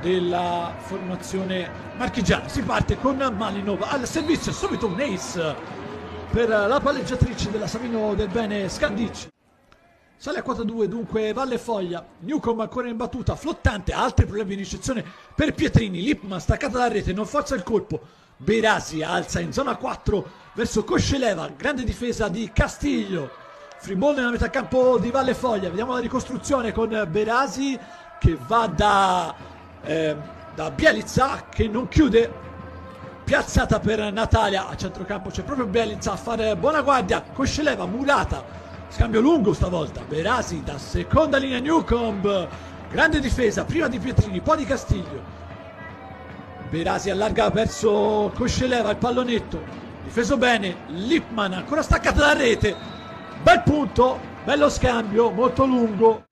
della formazione marchigiana. Si parte con Malinov al servizio, subito un ace per la palleggiatrice della Savino del Bene Scandic. Sale a quota 2 dunque Valle Foglia, Newcomb ancora in battuta, flottante, altri problemi di ricezione per Pietrini, Lipman staccata dalla rete, non forza il colpo, Berasi alza in zona 4 verso Cosceleva, grande difesa di Castiglio, Friball nella metà campo di Valle Foglia, vediamo la ricostruzione con Berasi che va da, eh, da Bielizza che non chiude, piazzata per Natalia, a centrocampo c'è proprio Bielizza a fare buona guardia, Cosceleva, Murata, Scambio lungo stavolta. Berasi da seconda linea Newcomb. Grande difesa, prima di Pietrini, poi di Castiglio. Berasi allarga verso Cosceleva il pallonetto. Difeso bene. Lipman ancora staccata da rete. Bel punto, bello scambio, molto lungo.